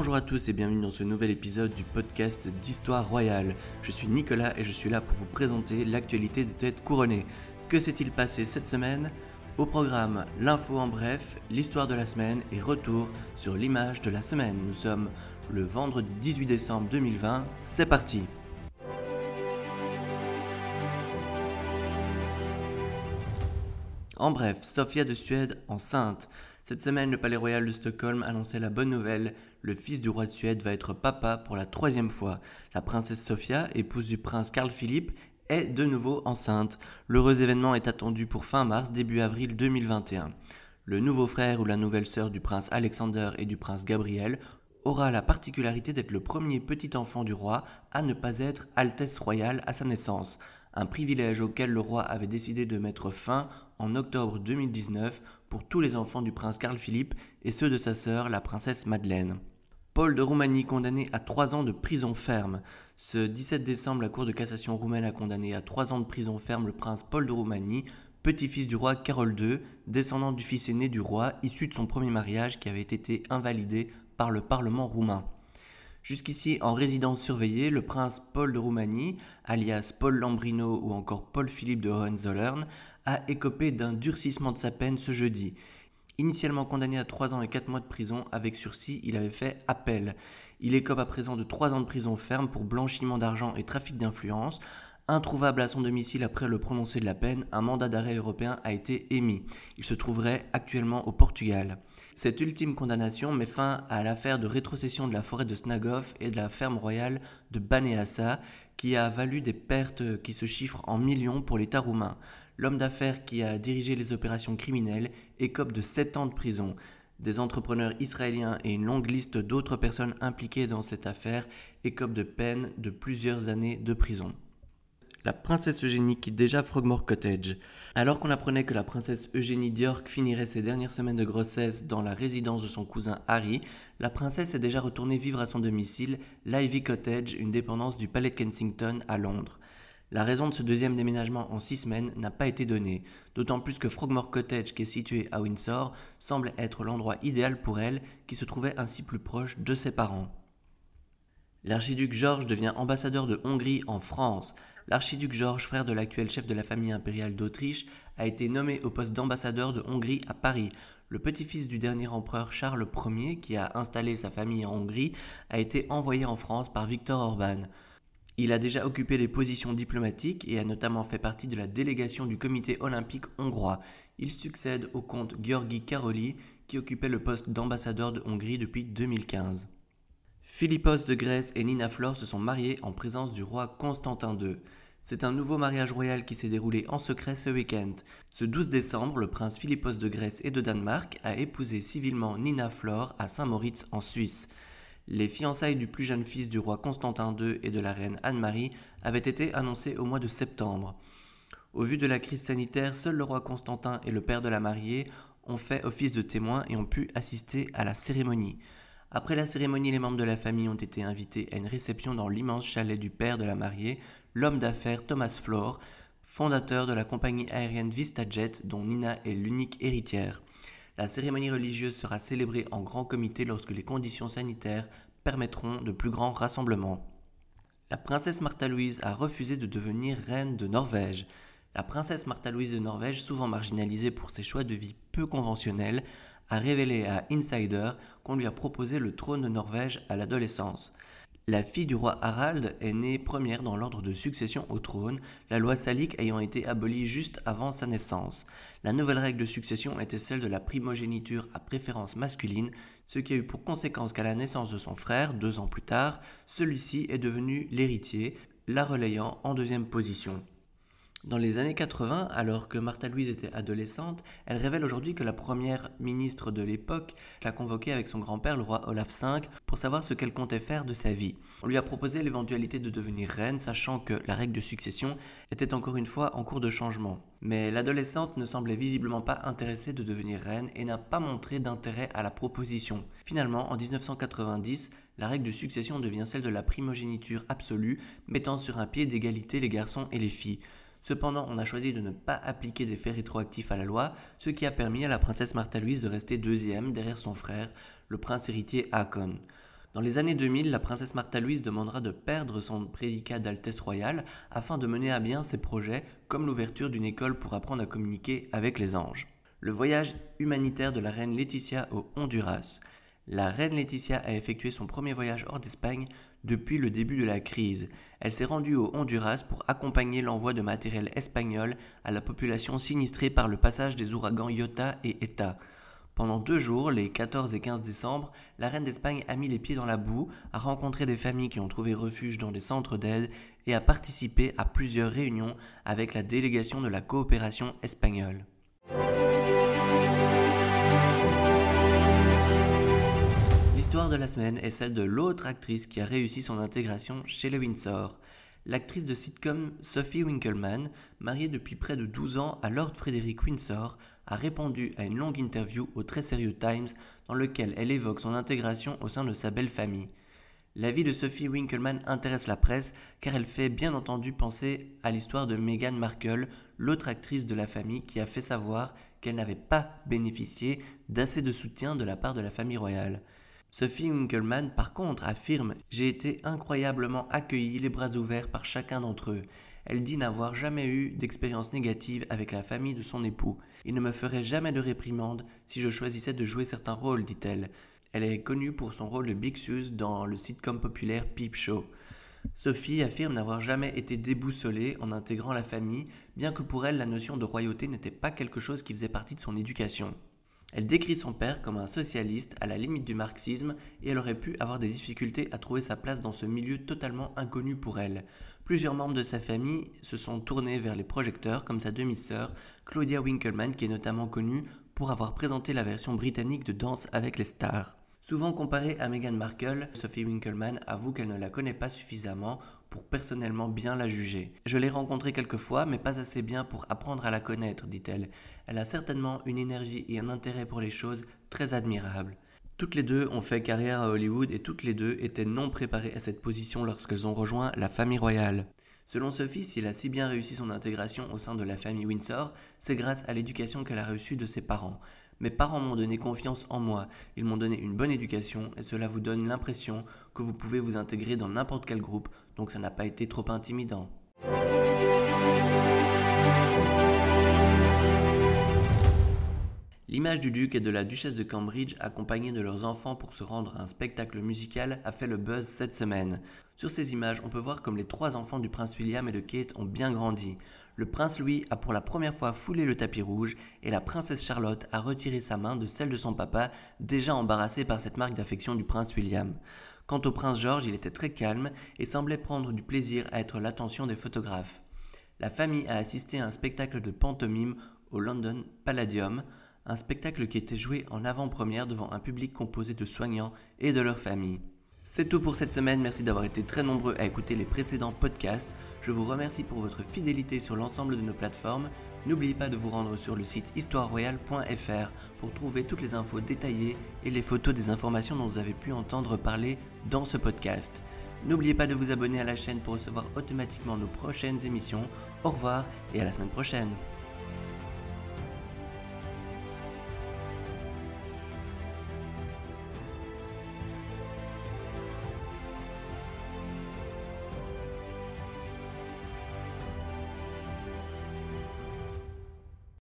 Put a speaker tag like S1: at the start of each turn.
S1: Bonjour à tous et bienvenue dans ce nouvel épisode du podcast d'Histoire Royale. Je suis Nicolas et je suis là pour vous présenter l'actualité des têtes couronnées. Que s'est-il passé cette semaine? Au programme, l'info en bref, l'histoire de la semaine et retour sur l'image de la semaine. Nous sommes le vendredi 18 décembre 2020, c'est parti En bref, Sophia de Suède enceinte. Cette semaine, le Palais Royal de Stockholm annonçait la bonne nouvelle. Le fils du roi de Suède va être papa pour la troisième fois. La princesse Sophia, épouse du prince Carl Philippe, est de nouveau enceinte. L'heureux événement est attendu pour fin mars, début avril 2021. Le nouveau frère ou la nouvelle sœur du prince Alexander et du prince Gabriel aura la particularité d'être le premier petit enfant du roi à ne pas être Altesse royale à sa naissance, un privilège auquel le roi avait décidé de mettre fin en octobre 2019 pour tous les enfants du prince Carl Philippe et ceux de sa sœur, la princesse Madeleine. Paul de Roumanie condamné à trois ans de prison ferme. Ce 17 décembre, la Cour de cassation roumaine a condamné à trois ans de prison ferme le prince Paul de Roumanie, petit-fils du roi Carol II, descendant du fils aîné du roi, issu de son premier mariage qui avait été invalidé par le Parlement roumain. Jusqu'ici en résidence surveillée, le prince Paul de Roumanie, alias Paul Lambrino ou encore Paul Philippe de Hohenzollern, a écopé d'un durcissement de sa peine ce jeudi. Initialement condamné à 3 ans et 4 mois de prison avec sursis, il avait fait appel. Il écope à présent de 3 ans de prison ferme pour blanchiment d'argent et trafic d'influence. Introuvable à son domicile après le prononcé de la peine, un mandat d'arrêt européen a été émis. Il se trouverait actuellement au Portugal. Cette ultime condamnation met fin à l'affaire de rétrocession de la forêt de Snagov et de la ferme royale de Baneassa, qui a valu des pertes qui se chiffrent en millions pour l'État roumain. L'homme d'affaires qui a dirigé les opérations criminelles écope de 7 ans de prison. Des entrepreneurs israéliens et une longue liste d'autres personnes impliquées dans cette affaire écopent de peine de plusieurs années de prison la princesse Eugénie quitte déjà Frogmore Cottage. Alors qu'on apprenait que la princesse Eugénie d'York finirait ses dernières semaines de grossesse dans la résidence de son cousin Harry, la princesse est déjà retournée vivre à son domicile, l'Ivy Cottage, une dépendance du palais de Kensington à Londres. La raison de ce deuxième déménagement en six semaines n'a pas été donnée, d'autant plus que Frogmore Cottage, qui est situé à Windsor, semble être l'endroit idéal pour elle, qui se trouvait ainsi plus proche de ses parents. L'archiduc Georges devient ambassadeur de Hongrie en France. L'archiduc Georges, frère de l'actuel chef de la famille impériale d'Autriche, a été nommé au poste d'ambassadeur de Hongrie à Paris. Le petit-fils du dernier empereur Charles Ier, qui a installé sa famille en Hongrie, a été envoyé en France par Viktor Orban. Il a déjà occupé des positions diplomatiques et a notamment fait partie de la délégation du comité olympique hongrois. Il succède au comte Georgi Karoli, qui occupait le poste d'ambassadeur de Hongrie depuis 2015. Philippos de Grèce et Nina Flore se sont mariés en présence du roi Constantin II. C'est un nouveau mariage royal qui s'est déroulé en secret ce week-end. Ce 12 décembre, le prince Philippos de Grèce et de Danemark a épousé civilement Nina Flore à Saint-Moritz en Suisse. Les fiançailles du plus jeune fils du roi Constantin II et de la reine Anne-Marie avaient été annoncées au mois de septembre. Au vu de la crise sanitaire, seul le roi Constantin et le père de la mariée ont fait office de témoins et ont pu assister à la cérémonie. Après la cérémonie, les membres de la famille ont été invités à une réception dans l'immense chalet du père de la mariée, l'homme d'affaires Thomas Flore, fondateur de la compagnie aérienne VistaJet dont Nina est l'unique héritière. La cérémonie religieuse sera célébrée en grand comité lorsque les conditions sanitaires permettront de plus grands rassemblements. La princesse Martha Louise a refusé de devenir reine de Norvège. La princesse Martha Louise de Norvège, souvent marginalisée pour ses choix de vie peu conventionnels, a révélé à Insider qu'on lui a proposé le trône de Norvège à l'adolescence. La fille du roi Harald est née première dans l'ordre de succession au trône, la loi salique ayant été abolie juste avant sa naissance. La nouvelle règle de succession était celle de la primogéniture à préférence masculine, ce qui a eu pour conséquence qu'à la naissance de son frère, deux ans plus tard, celui-ci est devenu l'héritier, la relayant en deuxième position. Dans les années 80, alors que Martha Louise était adolescente, elle révèle aujourd'hui que la première ministre de l'époque l'a convoquée avec son grand-père, le roi Olaf V, pour savoir ce qu'elle comptait faire de sa vie. On lui a proposé l'éventualité de devenir reine, sachant que la règle de succession était encore une fois en cours de changement. Mais l'adolescente ne semblait visiblement pas intéressée de devenir reine et n'a pas montré d'intérêt à la proposition. Finalement, en 1990, la règle de succession devient celle de la primogéniture absolue, mettant sur un pied d'égalité les garçons et les filles. Cependant, on a choisi de ne pas appliquer des faits rétroactifs à la loi, ce qui a permis à la princesse Martha Louise de rester deuxième derrière son frère, le prince héritier Hakon. Dans les années 2000, la princesse Martha Louise demandera de perdre son prédicat d'Altesse royale afin de mener à bien ses projets comme l'ouverture d'une école pour apprendre à communiquer avec les anges. Le voyage humanitaire de la reine Laetitia au Honduras. La reine Laetitia a effectué son premier voyage hors d'Espagne depuis le début de la crise. Elle s'est rendue au Honduras pour accompagner l'envoi de matériel espagnol à la population sinistrée par le passage des ouragans Iota et Eta. Pendant deux jours, les 14 et 15 décembre, la reine d'Espagne a mis les pieds dans la boue, a rencontré des familles qui ont trouvé refuge dans des centres d'aide et a participé à plusieurs réunions avec la délégation de la coopération espagnole. L'histoire de la semaine est celle de l'autre actrice qui a réussi son intégration chez les Windsor. L'actrice de sitcom Sophie Winkleman, mariée depuis près de 12 ans à Lord Frederick Windsor, a répondu à une longue interview au très sérieux Times dans lequel elle évoque son intégration au sein de sa belle famille. La vie de Sophie Winkleman intéresse la presse car elle fait bien entendu penser à l'histoire de Meghan Markle, l'autre actrice de la famille qui a fait savoir qu'elle n'avait pas bénéficié d'assez de soutien de la part de la famille royale. Sophie Winkleman, par contre, affirme J'ai été incroyablement accueillie les bras ouverts par chacun d'entre eux. Elle dit n'avoir jamais eu d'expérience négative avec la famille de son époux. Il ne me ferait jamais de réprimande si je choisissais de jouer certains rôles, dit-elle. Elle est connue pour son rôle de Big Sus dans le sitcom populaire Peep Show. Sophie affirme n'avoir jamais été déboussolée en intégrant la famille, bien que pour elle la notion de royauté n'était pas quelque chose qui faisait partie de son éducation. Elle décrit son père comme un socialiste à la limite du marxisme et elle aurait pu avoir des difficultés à trouver sa place dans ce milieu totalement inconnu pour elle. Plusieurs membres de sa famille se sont tournés vers les projecteurs comme sa demi-sœur Claudia Winkleman qui est notamment connue pour avoir présenté la version britannique de Danse avec les stars. Souvent comparée à Meghan Markle, Sophie Winkleman avoue qu'elle ne la connaît pas suffisamment pour personnellement bien la juger. Je l'ai rencontrée quelques fois, mais pas assez bien pour apprendre à la connaître, dit-elle. Elle a certainement une énergie et un intérêt pour les choses très admirables. Toutes les deux ont fait carrière à Hollywood et toutes les deux étaient non préparées à cette position lorsqu'elles ont rejoint la famille royale. Selon Sophie, si elle a si bien réussi son intégration au sein de la famille Windsor, c'est grâce à l'éducation qu'elle a reçue de ses parents. Mes parents m'ont donné confiance en moi, ils m'ont donné une bonne éducation et cela vous donne l'impression que vous pouvez vous intégrer dans n'importe quel groupe, donc ça n'a pas été trop intimidant. L'image du duc et de la duchesse de Cambridge, accompagnés de leurs enfants pour se rendre à un spectacle musical, a fait le buzz cette semaine. Sur ces images, on peut voir comme les trois enfants du prince William et de Kate ont bien grandi. Le prince Louis a pour la première fois foulé le tapis rouge et la princesse Charlotte a retiré sa main de celle de son papa, déjà embarrassé par cette marque d'affection du prince William. Quant au prince George, il était très calme et semblait prendre du plaisir à être l'attention des photographes. La famille a assisté à un spectacle de pantomime au London Palladium un spectacle qui était joué en avant-première devant un public composé de soignants et de leurs familles. C'est tout pour cette semaine, merci d'avoir été très nombreux à écouter les précédents podcasts. Je vous remercie pour votre fidélité sur l'ensemble de nos plateformes. N'oubliez pas de vous rendre sur le site histoireroyale.fr pour trouver toutes les infos détaillées et les photos des informations dont vous avez pu entendre parler dans ce podcast. N'oubliez pas de vous abonner à la chaîne pour recevoir automatiquement nos prochaines émissions. Au revoir et à la semaine prochaine.